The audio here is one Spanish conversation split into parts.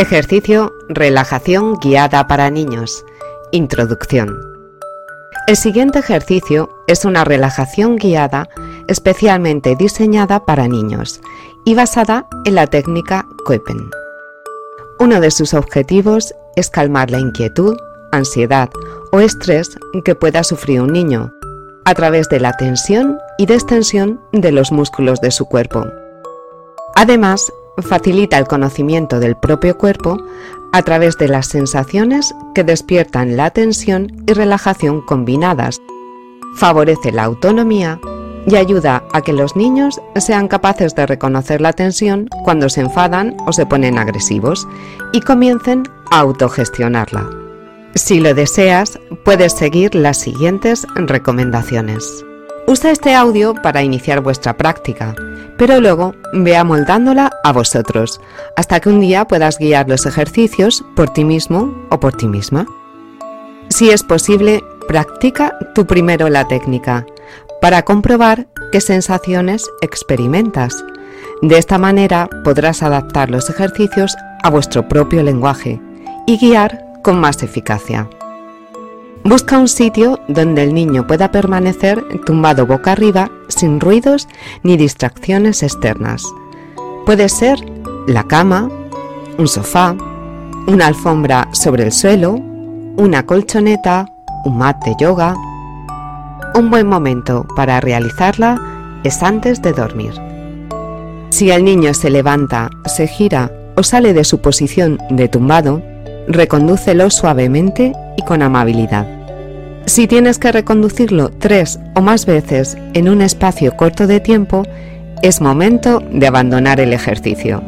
Ejercicio Relajación guiada para niños. Introducción. El siguiente ejercicio es una relajación guiada especialmente diseñada para niños y basada en la técnica Koeppen. Uno de sus objetivos es calmar la inquietud, ansiedad o estrés que pueda sufrir un niño a través de la tensión y destensión de los músculos de su cuerpo. Además, facilita el conocimiento del propio cuerpo a través de las sensaciones que despiertan la tensión y relajación combinadas. Favorece la autonomía y ayuda a que los niños sean capaces de reconocer la tensión cuando se enfadan o se ponen agresivos y comiencen a autogestionarla. Si lo deseas, puedes seguir las siguientes recomendaciones. Usa este audio para iniciar vuestra práctica, pero luego ve amoldándola a vosotros, hasta que un día puedas guiar los ejercicios por ti mismo o por ti misma. Si es posible, practica tú primero la técnica, para comprobar qué sensaciones experimentas. De esta manera podrás adaptar los ejercicios a vuestro propio lenguaje y guiar con más eficacia. Busca un sitio donde el niño pueda permanecer tumbado boca arriba sin ruidos ni distracciones externas. Puede ser la cama, un sofá, una alfombra sobre el suelo, una colchoneta, un mat de yoga. Un buen momento para realizarla es antes de dormir. Si el niño se levanta, se gira o sale de su posición de tumbado, recondúcelo suavemente con amabilidad. Si tienes que reconducirlo tres o más veces en un espacio corto de tiempo, es momento de abandonar el ejercicio.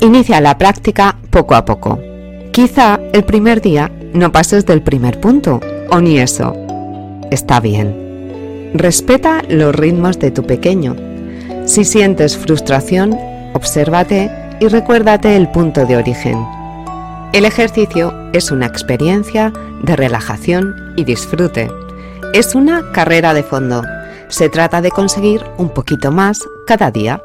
Inicia la práctica poco a poco. Quizá el primer día no pases del primer punto, o ni eso. Está bien. Respeta los ritmos de tu pequeño. Si sientes frustración, obsérvate y recuérdate el punto de origen. El ejercicio es una experiencia de relajación y disfrute. Es una carrera de fondo. Se trata de conseguir un poquito más cada día.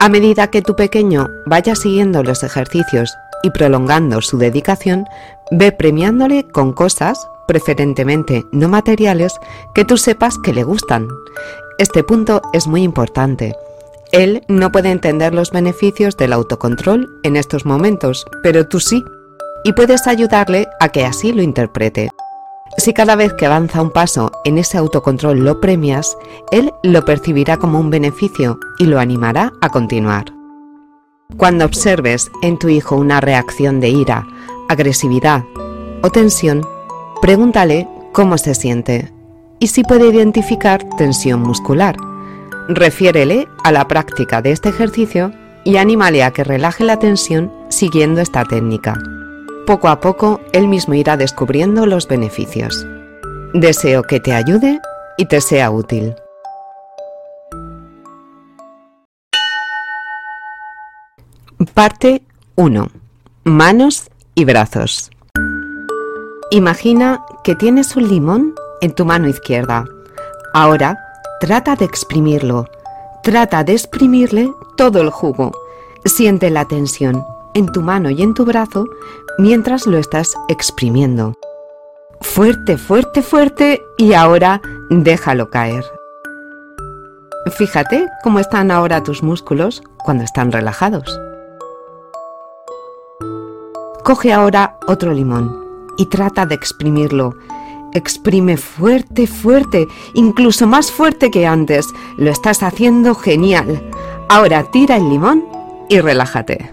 A medida que tu pequeño vaya siguiendo los ejercicios y prolongando su dedicación, ve premiándole con cosas, preferentemente no materiales, que tú sepas que le gustan. Este punto es muy importante él no puede entender los beneficios del autocontrol en estos momentos, pero tú sí, y puedes ayudarle a que así lo interprete. Si cada vez que avanza un paso en ese autocontrol lo premias, él lo percibirá como un beneficio y lo animará a continuar. Cuando observes en tu hijo una reacción de ira, agresividad o tensión, pregúntale cómo se siente y si puede identificar tensión muscular Refiérele a la práctica de este ejercicio y anímale a que relaje la tensión siguiendo esta técnica. Poco a poco, él mismo irá descubriendo los beneficios. Deseo que te ayude y te sea útil. Parte 1. Manos y brazos. Imagina que tienes un limón en tu mano izquierda. Ahora Trata de exprimirlo. Trata de exprimirle todo el jugo. Siente la tensión en tu mano y en tu brazo mientras lo estás exprimiendo. Fuerte, fuerte, fuerte y ahora déjalo caer. Fíjate cómo están ahora tus músculos cuando están relajados. Coge ahora otro limón y trata de exprimirlo Exprime fuerte, fuerte, incluso más fuerte que antes. Lo estás haciendo genial. Ahora tira el limón y relájate.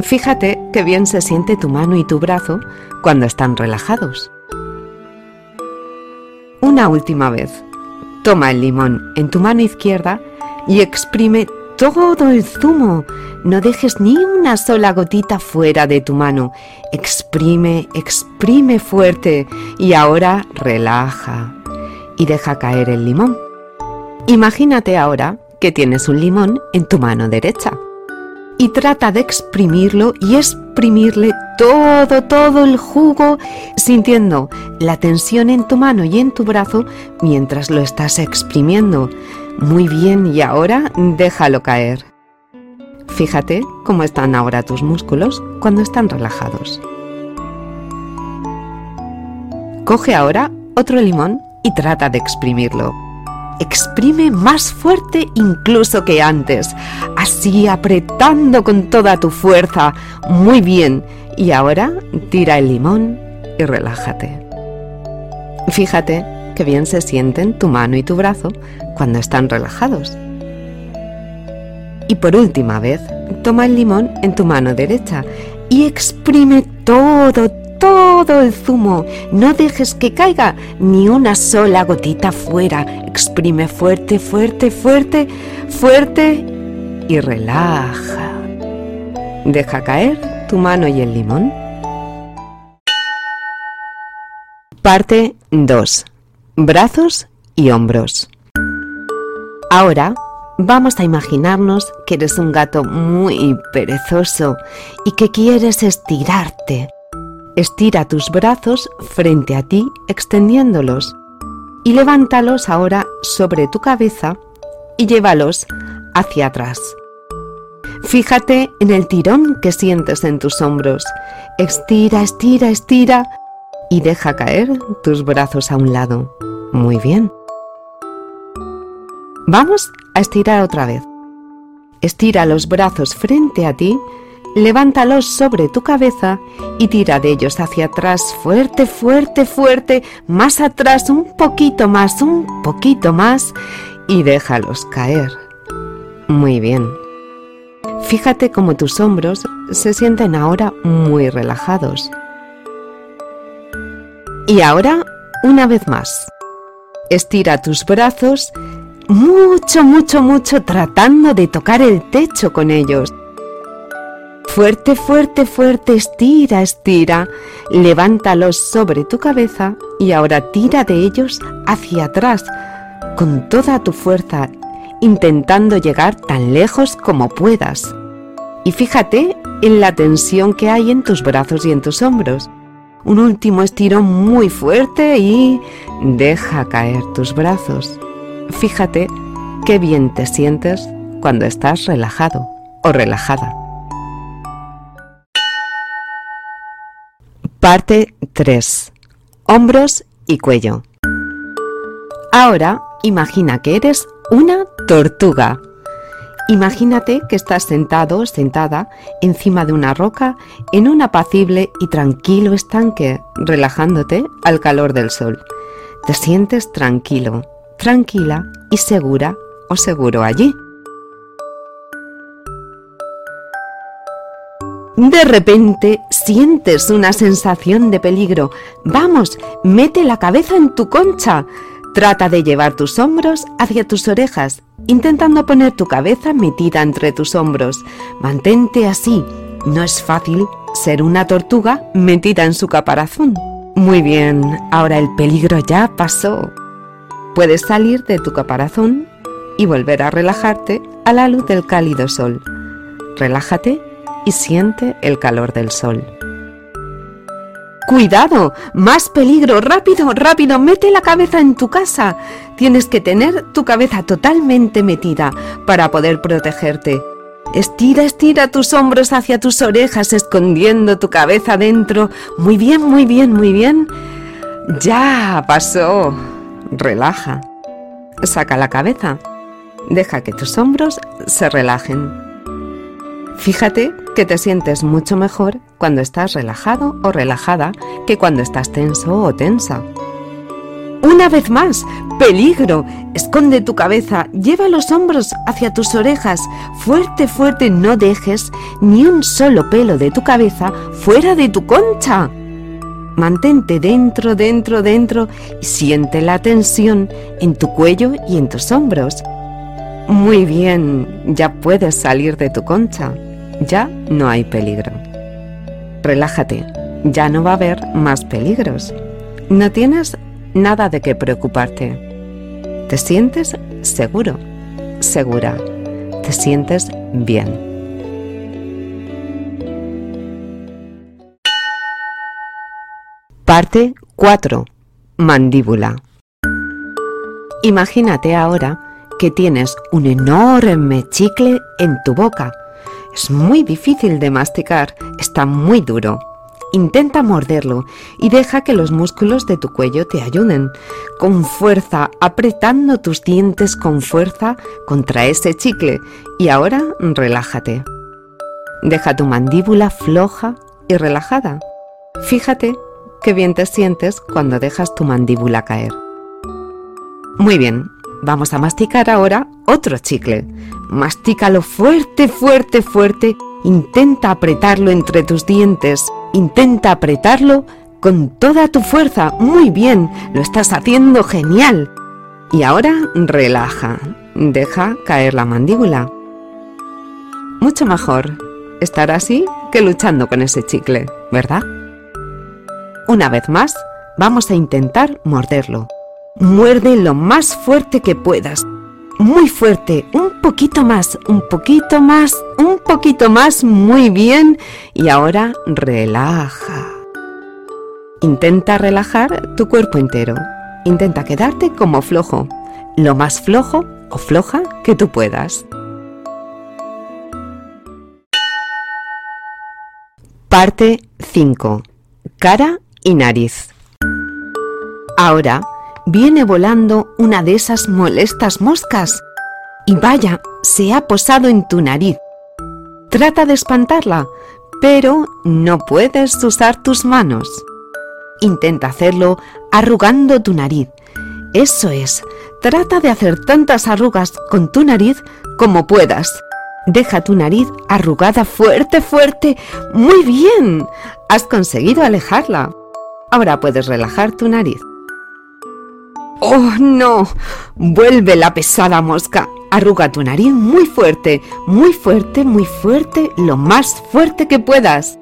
Fíjate qué bien se siente tu mano y tu brazo cuando están relajados. Una última vez. Toma el limón en tu mano izquierda y exprime todo el zumo. No dejes ni una sola gotita fuera de tu mano. Exprime, exprime fuerte y ahora relaja y deja caer el limón. Imagínate ahora que tienes un limón en tu mano derecha y trata de exprimirlo y exprimirle todo, todo el jugo, sintiendo la tensión en tu mano y en tu brazo mientras lo estás exprimiendo. Muy bien, y ahora déjalo caer. Fíjate cómo están ahora tus músculos cuando están relajados. Coge ahora otro limón y trata de exprimirlo. Exprime más fuerte incluso que antes, así apretando con toda tu fuerza. Muy bien. Y ahora tira el limón y relájate. Fíjate que bien se sienten tu mano y tu brazo cuando están relajados. Y por última vez, toma el limón en tu mano derecha y exprime todo, todo el zumo. No dejes que caiga ni una sola gotita fuera. Exprime fuerte, fuerte, fuerte, fuerte y relaja. Deja caer tu mano y el limón. Parte 2. Brazos y hombros. Ahora vamos a imaginarnos que eres un gato muy perezoso y que quieres estirarte. Estira tus brazos frente a ti extendiéndolos y levántalos ahora sobre tu cabeza y llévalos hacia atrás. Fíjate en el tirón que sientes en tus hombros. Estira, estira, estira y deja caer tus brazos a un lado. Muy bien. Vamos a estirar otra vez. Estira los brazos frente a ti levántalos sobre tu cabeza y tira de ellos hacia atrás fuerte, fuerte, fuerte, más atrás, un poquito más, un poquito más y déjalos caer. Muy bien. Fíjate cómo tus hombros se sienten ahora muy relajados. Y ahora, una vez más, estira tus brazos mucho, mucho, mucho tratando de tocar el techo con ellos. Fuerte, fuerte, fuerte, estira, estira. Levántalos sobre tu cabeza y ahora tira de ellos hacia atrás con toda tu fuerza, intentando llegar tan lejos como puedas. Y fíjate en la tensión que hay en tus brazos y en tus hombros. Un último estirón muy fuerte y deja caer tus brazos. Fíjate qué bien te sientes cuando estás relajado o relajada. Parte 3. Hombros y cuello. Ahora imagina que eres una tortuga. Imagínate que estás sentado o sentada encima de una roca en un apacible y tranquilo estanque, relajándote al calor del sol. Te sientes tranquilo, tranquila y segura o seguro allí. De repente sientes una sensación de peligro. Vamos, mete la cabeza en tu concha. Trata de llevar tus hombros hacia tus orejas, intentando poner tu cabeza metida entre tus hombros. Mantente así. No es fácil ser una tortuga metida en su caparazón. Muy bien, ahora el peligro ya pasó. Puedes salir de tu caparazón y volver a relajarte a la luz del cálido sol. Relájate y siente el calor del sol. ¡Cuidado! ¡Más peligro! ¡Rápido, rápido! ¡Mete la cabeza en tu casa! Tienes que tener tu cabeza totalmente metida para poder protegerte. Estira, estira tus hombros hacia tus orejas, escondiendo tu cabeza dentro. Muy bien, muy bien, muy bien. Ya pasó. Relaja. Saca la cabeza. Deja que tus hombros se relajen. Fíjate que te sientes mucho mejor cuando estás relajado o relajada que cuando estás tenso o tensa. Una vez más, peligro. Esconde tu cabeza, lleva los hombros hacia tus orejas. Fuerte, fuerte, no dejes ni un solo pelo de tu cabeza fuera de tu concha. Mantente dentro, dentro, dentro y siente la tensión en tu cuello y en tus hombros. Muy bien, ya puedes salir de tu concha ya no hay peligro. Relájate, ya no va a haber más peligros. No tienes nada de qué preocuparte. Te sientes seguro, segura, te sientes bien. Parte 4. Mandíbula. Imagínate ahora que tienes un enorme chicle en tu boca Es muy difícil de masticar, está muy duro. Intenta morderlo y deja que los músculos de tu cuello te ayuden. Con fuerza, apretando tus dientes con fuerza contra ese chicle. Y ahora relájate. Deja tu mandíbula floja y relajada. Fíjate qué bien te sientes cuando dejas tu mandíbula caer. Muy bien, vamos a masticar ahora otro chicle. Mastícalo fuerte, fuerte, fuerte. Intenta apretarlo entre tus dientes Intenta apretarlo con toda tu fuerza. Muy bien, lo estás haciendo genial. Y ahora relaja. Deja caer la mandíbula. Mucho mejor estar así que luchando con ese chicle, ¿verdad? Una vez más, vamos a intentar morderlo. Muerde lo más fuerte que puedas. Muy fuerte, un poquito más, un poquito más, un poquito más, muy bien. Y ahora relaja. Intenta relajar tu cuerpo entero. Intenta quedarte como flojo, lo más flojo o floja que tú puedas. Parte 5. Cara y nariz. Ahora viene volando una de esas molestas moscas y vaya, se ha posado en tu nariz. Trata de espantarla, pero no puedes usar tus manos. Intenta hacerlo arrugando tu nariz. Eso es, trata de hacer tantas arrugas con tu nariz como puedas. Deja tu nariz arrugada fuerte, fuerte. Muy bien. Has conseguido alejarla. Ahora puedes relajar tu nariz. ¡Oh, no! Vuelve la pesada mosca. Arruga tu nariz muy fuerte, muy fuerte, muy fuerte, lo más fuerte que puedas.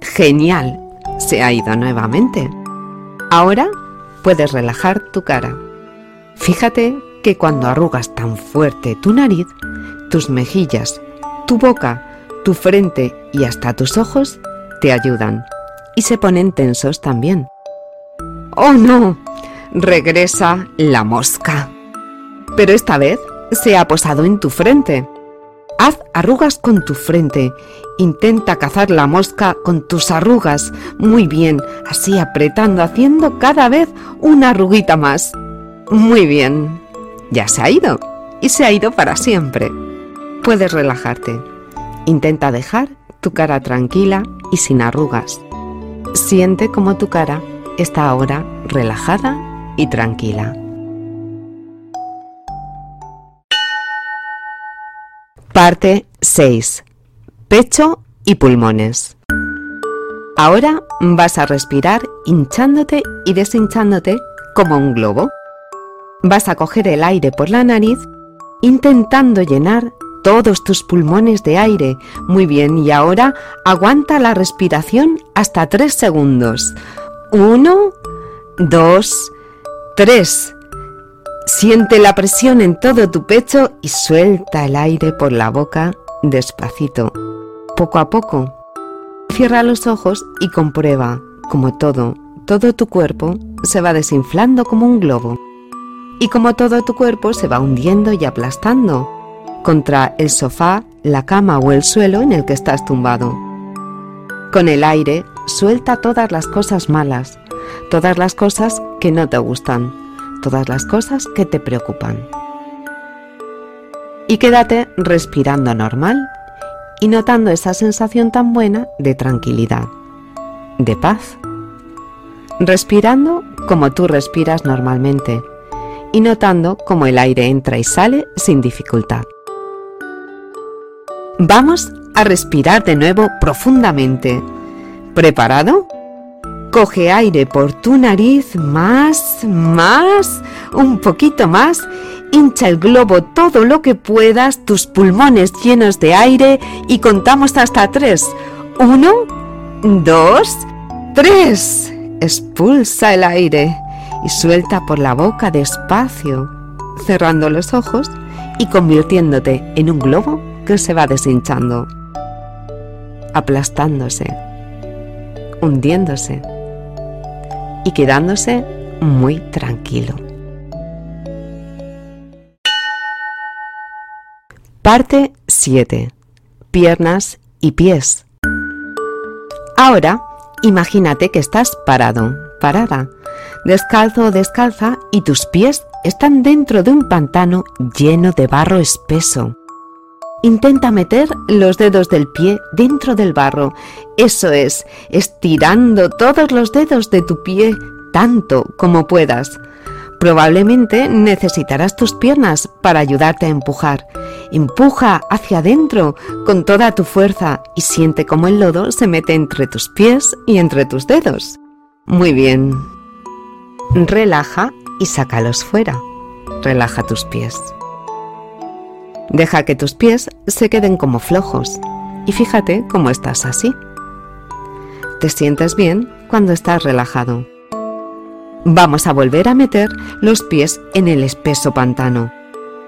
Genial. Se ha ido nuevamente. Ahora puedes relajar tu cara. Fíjate que cuando arrugas tan fuerte tu nariz, tus mejillas, tu boca, tu frente y hasta tus ojos te ayudan y se ponen tensos también. ¡Oh no! regresa la mosca. Pero esta vez se ha posado en tu frente. Haz arrugas con tu frente. Intenta cazar la mosca con tus arrugas. Muy bien, así apretando, haciendo cada vez una arruguita más. Muy bien. Ya se ha ido. Y se ha ido para siempre. Puedes relajarte. Intenta dejar tu cara tranquila y sin arrugas. Siente como tu cara está ahora relajada y tranquila. Parte 6. Pecho y pulmones. Ahora vas a respirar hinchándote y deshinchándote como un globo. Vas a coger el aire por la nariz intentando llenar todos tus pulmones de aire. Muy bien, y ahora aguanta la respiración hasta 3 segundos. 1, 2, 3. Siente la presión en todo tu pecho y suelta el aire por la boca despacito, poco a poco. Cierra los ojos y comprueba como todo, todo tu cuerpo se va desinflando como un globo. Y como todo tu cuerpo se va hundiendo y aplastando contra el sofá, la cama o el suelo en el que estás tumbado. Con el aire suelta todas las cosas malas, todas las cosas que no te gustan, todas las cosas que te preocupan. Y quédate respirando normal y notando esa sensación tan buena de tranquilidad, de paz. Respirando como tú respiras normalmente y notando cómo el aire entra y sale sin dificultad. Vamos a respirar de nuevo profundamente. ¿Preparado? Coge aire por tu nariz, más, más, un poquito más. Hincha el globo todo lo que puedas, tus pulmones llenos de aire y contamos hasta tres. Uno, dos, tres. Expulsa el aire y suelta por la boca despacio, cerrando los ojos y convirtiéndote en un globo se va deshinchando, aplastándose, hundiéndose y quedándose muy tranquilo. Parte 7. piernas y pies. Ahora, imagínate que estás parado, parada, descalzo o descalza y tus pies están dentro de un pantano lleno de barro espeso. Intenta meter los dedos del pie dentro del barro. Eso es, estirando todos los dedos de tu pie tanto como puedas. Probablemente necesitarás tus piernas para ayudarte a empujar. Empuja hacia adentro con toda tu fuerza y siente cómo el lodo se mete entre tus pies y entre tus dedos. Muy bien. Relaja y sácalos fuera. Relaja tus pies. Deja que tus pies se queden como flojos y fíjate cómo estás así. Te sientes bien cuando estás relajado. Vamos a volver a meter los pies en el espeso pantano.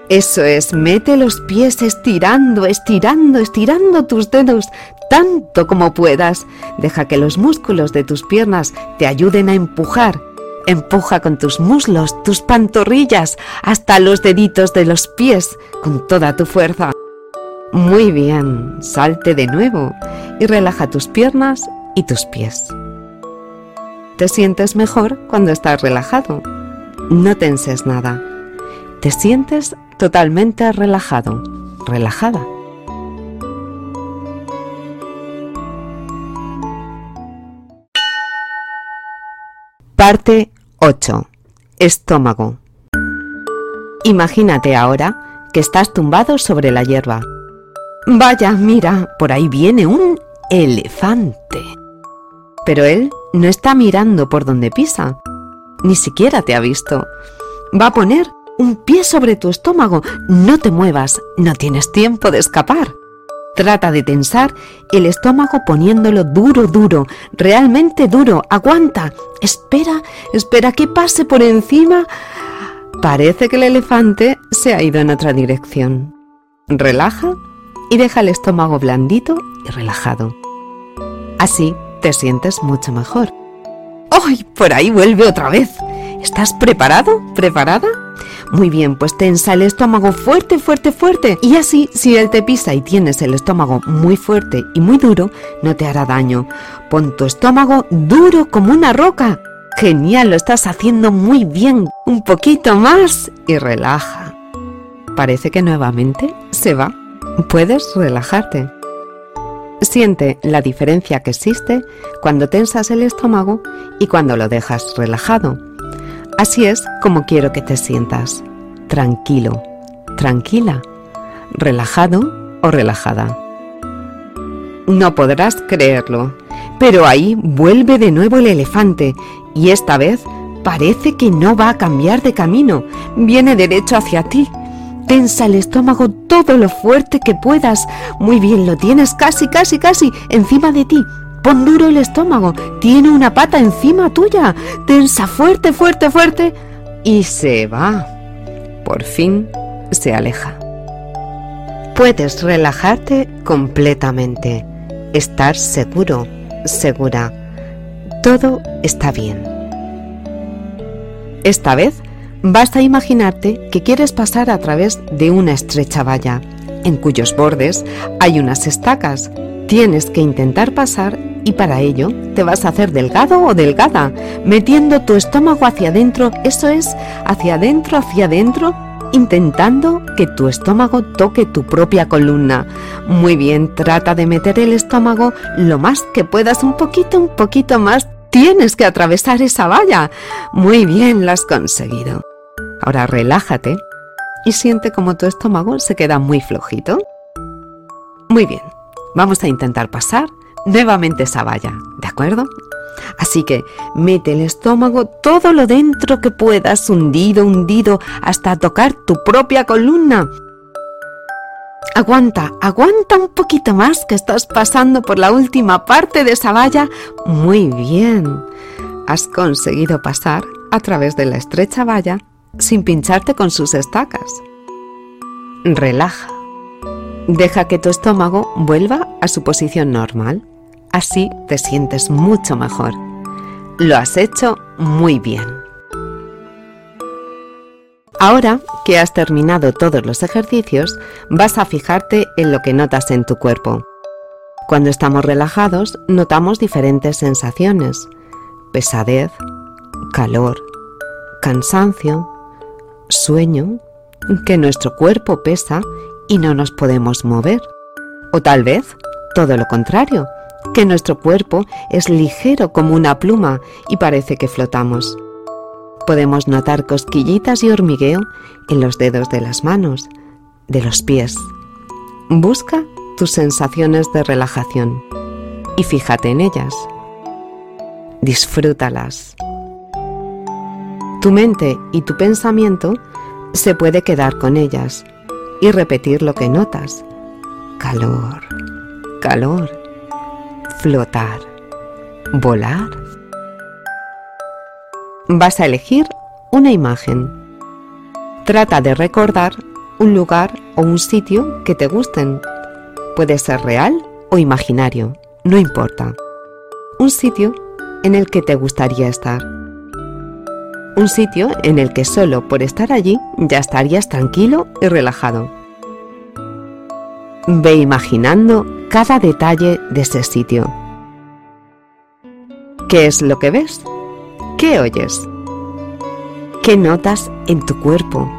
Eso es, mete los pies estirando, estirando, estirando tus dedos tanto como puedas. Deja que los músculos de tus piernas te ayuden a empujar. Empuja con tus muslos, tus pantorrillas, hasta los deditos de los pies, con toda tu fuerza. Muy bien, salte de nuevo y relaja tus piernas y tus pies. Te sientes mejor cuando estás relajado. No tenses nada. Te sientes totalmente relajado, relajada. Parte 8. Estómago. Imagínate ahora que estás tumbado sobre la hierba. Vaya, mira, por ahí viene un elefante. Pero él no está mirando por donde pisa. Ni siquiera te ha visto. Va a poner un pie sobre tu estómago. No te muevas, no tienes tiempo de escapar. Trata de tensar el estómago poniéndolo duro, duro, realmente duro. Aguanta. Espera, espera que pase por encima. Parece que el elefante se ha ido en otra dirección. Relaja y deja el estómago blandito y relajado. Así te sientes mucho mejor. ¡Ay! Por ahí vuelve otra vez. ¿Estás preparado? ¿Preparada? Muy bien, pues tensa el estómago fuerte, fuerte, fuerte. Y así, si él te pisa y tienes el estómago muy fuerte y muy duro, no te hará daño. Pon tu estómago duro como una roca. Genial, lo estás haciendo muy bien. Un poquito más y relaja. Parece que nuevamente se va. Puedes relajarte. Siente la diferencia que existe cuando tensas el estómago y cuando lo dejas relajado. Así es como quiero que te sientas. Tranquilo, tranquila, relajado o relajada. No podrás creerlo, pero ahí vuelve de nuevo el elefante y esta vez parece que no va a cambiar de camino, viene derecho hacia ti Tensa el estómago todo lo fuerte que puedas. Muy bien, lo tienes casi, casi, casi encima de ti. Pon duro el estómago. Tiene una pata encima tuya. Tensa fuerte, fuerte, fuerte. Y se va. Por fin se aleja. Puedes relajarte completamente. Estar seguro, segura. Todo está bien. Esta vez Basta imaginarte que quieres pasar a través de una estrecha valla, en cuyos bordes hay unas estacas. Tienes que intentar pasar y para ello te vas a hacer delgado o delgada, metiendo tu estómago hacia adentro, eso es, hacia adentro, hacia adentro, intentando que tu estómago toque tu propia columna. Muy bien, trata de meter el estómago lo más que puedas, un poquito, un poquito más. Tienes que atravesar esa valla. Muy bien, lo has conseguido. Ahora relájate y siente como tu estómago se queda muy flojito. Muy bien, vamos a intentar pasar nuevamente esa valla, ¿de acuerdo? Así que mete el estómago todo lo dentro que puedas, hundido, hundido, hasta tocar tu propia columna. Aguanta, aguanta un poquito más que estás pasando por la última parte de esa valla. Muy bien. Has conseguido pasar a través de la estrecha valla sin pincharte con sus estacas. Relaja. Deja que tu estómago vuelva a su posición normal. Así te sientes mucho mejor. Lo has hecho muy bien. Ahora que has terminado todos los ejercicios, vas a fijarte en lo que notas en tu cuerpo. Cuando estamos relajados, notamos diferentes sensaciones. Pesadez, calor, cansancio, sueño, que nuestro cuerpo pesa y no nos podemos mover. O tal vez todo lo contrario, que nuestro cuerpo es ligero como una pluma y parece que flotamos. Podemos notar cosquillitas y hormigueo en los dedos de las manos, de los pies. Busca tus sensaciones de relajación y fíjate en ellas. Disfrútalas. Tu mente y tu pensamiento se puede quedar con ellas y repetir lo que notas. Calor, calor, flotar, volar vas a elegir una imagen. Trata de recordar un lugar o un sitio que te gusten. Puede ser real o imaginario, no importa. Un sitio en el que te gustaría estar. Un sitio en el que solo por estar allí ya estarías tranquilo y relajado. Ve imaginando cada detalle de ese sitio. ¿Qué es lo que ves? ¿Qué oyes? ¿Qué notas en tu cuerpo?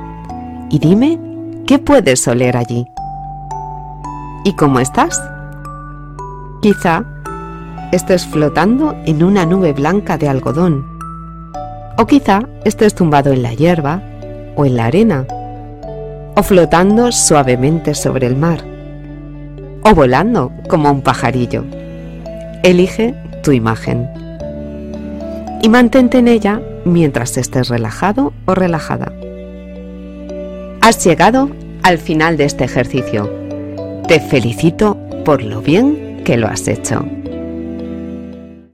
Y dime, ¿qué puedes oler allí? ¿Y cómo estás? Quizá estés flotando en una nube blanca de algodón. O quizá estés tumbado en la hierba o en la arena. O flotando suavemente sobre el mar. O volando como un pajarillo. Elige tu imagen y mantente en ella mientras estés relajado o relajada. Has llegado al final de este ejercicio. Te felicito por lo bien que lo has hecho.